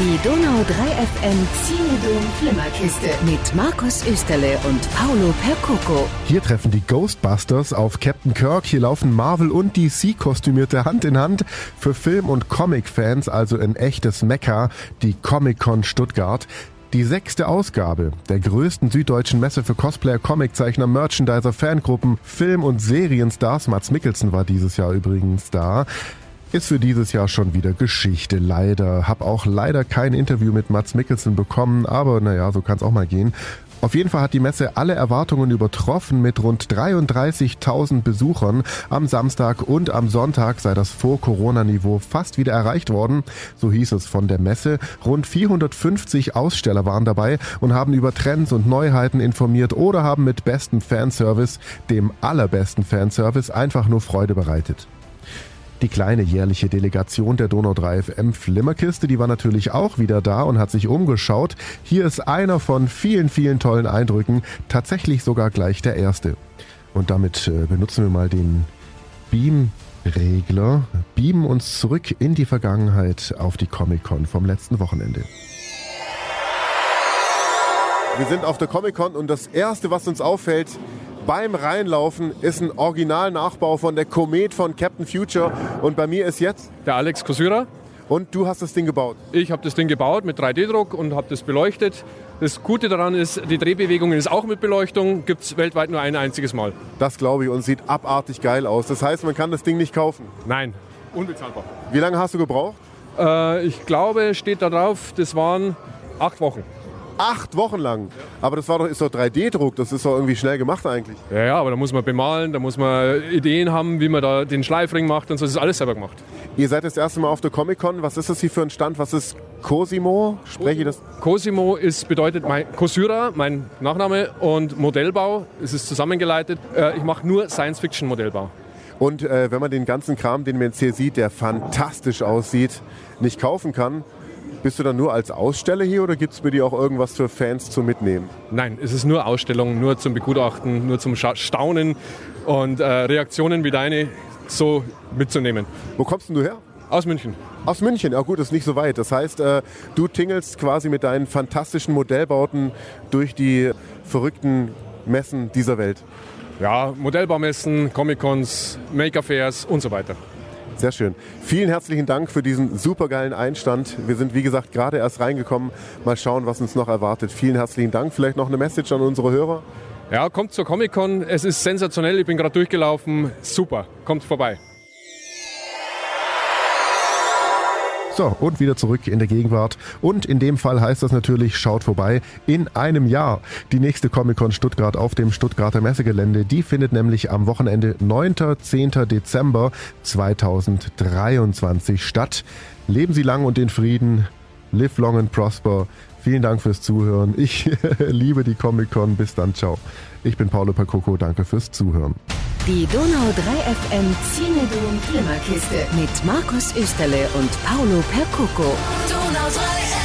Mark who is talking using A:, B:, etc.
A: Die Donau 3 FM Cinedom Flimmerkiste mit Markus Österle und Paolo Percoco.
B: Hier treffen die Ghostbusters auf Captain Kirk. Hier laufen Marvel und DC kostümierte Hand in Hand. Für Film- und Comic-Fans also ein echtes Mekka, die Comic-Con Stuttgart. Die sechste Ausgabe der größten süddeutschen Messe für Cosplayer, Comiczeichner, Merchandiser, Fangruppen, Film- und Serienstars. Mats Mikkelsen war dieses Jahr übrigens da ist für dieses Jahr schon wieder Geschichte. Leider. Hab auch leider kein Interview mit Mats Mikkelsen bekommen, aber naja, so kann es auch mal gehen. Auf jeden Fall hat die Messe alle Erwartungen übertroffen mit rund 33.000 Besuchern. Am Samstag und am Sonntag sei das Vor-Corona-Niveau fast wieder erreicht worden. So hieß es von der Messe. Rund 450 Aussteller waren dabei und haben über Trends und Neuheiten informiert oder haben mit bestem Fanservice, dem allerbesten Fanservice, einfach nur Freude bereitet. Die kleine jährliche Delegation der Donau 3 FM Flimmerkiste, die war natürlich auch wieder da und hat sich umgeschaut. Hier ist einer von vielen, vielen tollen Eindrücken, tatsächlich sogar gleich der erste. Und damit äh, benutzen wir mal den Beam-Regler, beamen uns zurück in die Vergangenheit auf die Comic-Con vom letzten Wochenende. Wir sind auf der Comic-Con und das erste, was uns auffällt, beim Reinlaufen ist ein Originalnachbau von der Komet von Captain Future. Und bei mir ist jetzt
C: der Alex Kosyra.
B: Und du hast das Ding gebaut?
C: Ich habe das Ding gebaut mit 3D-Druck und habe das beleuchtet. Das Gute daran ist, die Drehbewegung ist auch mit Beleuchtung, gibt es weltweit nur ein einziges Mal.
B: Das glaube ich und sieht abartig geil aus. Das heißt, man kann das Ding nicht kaufen?
C: Nein, unbezahlbar.
B: Wie lange hast du gebraucht?
C: Äh, ich glaube, steht da drauf, das waren acht Wochen.
B: Acht Wochen lang. Aber das war doch, ist doch 3D-Druck, das ist doch irgendwie schnell gemacht eigentlich.
C: Ja, ja, aber da muss man bemalen, da muss man Ideen haben, wie man da den Schleifring macht und so. Das ist alles selber gemacht.
B: Ihr seid das erste Mal auf der Comic-Con. Was ist das hier für ein Stand? Was ist Cosimo? Spreche ich das?
C: Cosimo ist, bedeutet mein Cosyra, mein Nachname, und Modellbau. Es ist zusammengeleitet. Äh, ich mache nur Science-Fiction-Modellbau.
B: Und äh, wenn man den ganzen Kram, den man jetzt hier sieht, der fantastisch aussieht, nicht kaufen kann, bist du dann nur als Aussteller hier oder gibt es bei dir auch irgendwas für Fans zum Mitnehmen?
C: Nein, es ist nur Ausstellung, nur zum Begutachten, nur zum Staunen und äh, Reaktionen wie deine so mitzunehmen.
B: Wo kommst denn du her?
C: Aus München.
B: Aus München, ja gut, ist nicht so weit. Das heißt, äh, du tingelst quasi mit deinen fantastischen Modellbauten durch die verrückten Messen dieser Welt.
C: Ja, Modellbaumessen, Comic-Cons, Make-Affairs und so weiter.
B: Sehr schön. Vielen herzlichen Dank für diesen supergeilen Einstand. Wir sind, wie gesagt, gerade erst reingekommen. Mal schauen, was uns noch erwartet. Vielen herzlichen Dank. Vielleicht noch eine Message an unsere Hörer?
C: Ja, kommt zur Comic-Con. Es ist sensationell. Ich bin gerade durchgelaufen. Super. Kommt vorbei.
B: So, und wieder zurück in der Gegenwart. Und in dem Fall heißt das natürlich, schaut vorbei in einem Jahr. Die nächste Comic-Con Stuttgart auf dem Stuttgarter Messegelände, die findet nämlich am Wochenende 9. 10. Dezember 2023 statt. Leben Sie lang und in Frieden. Live long and prosper. Vielen Dank fürs Zuhören. Ich liebe die Comic-Con. Bis dann, ciao. Ich bin Paolo Percoco. Danke fürs Zuhören.
A: Die Donau 3 FM Cinedom Flimmerkiste mit Markus Österle und Paolo Percoco. Donau 3 FM.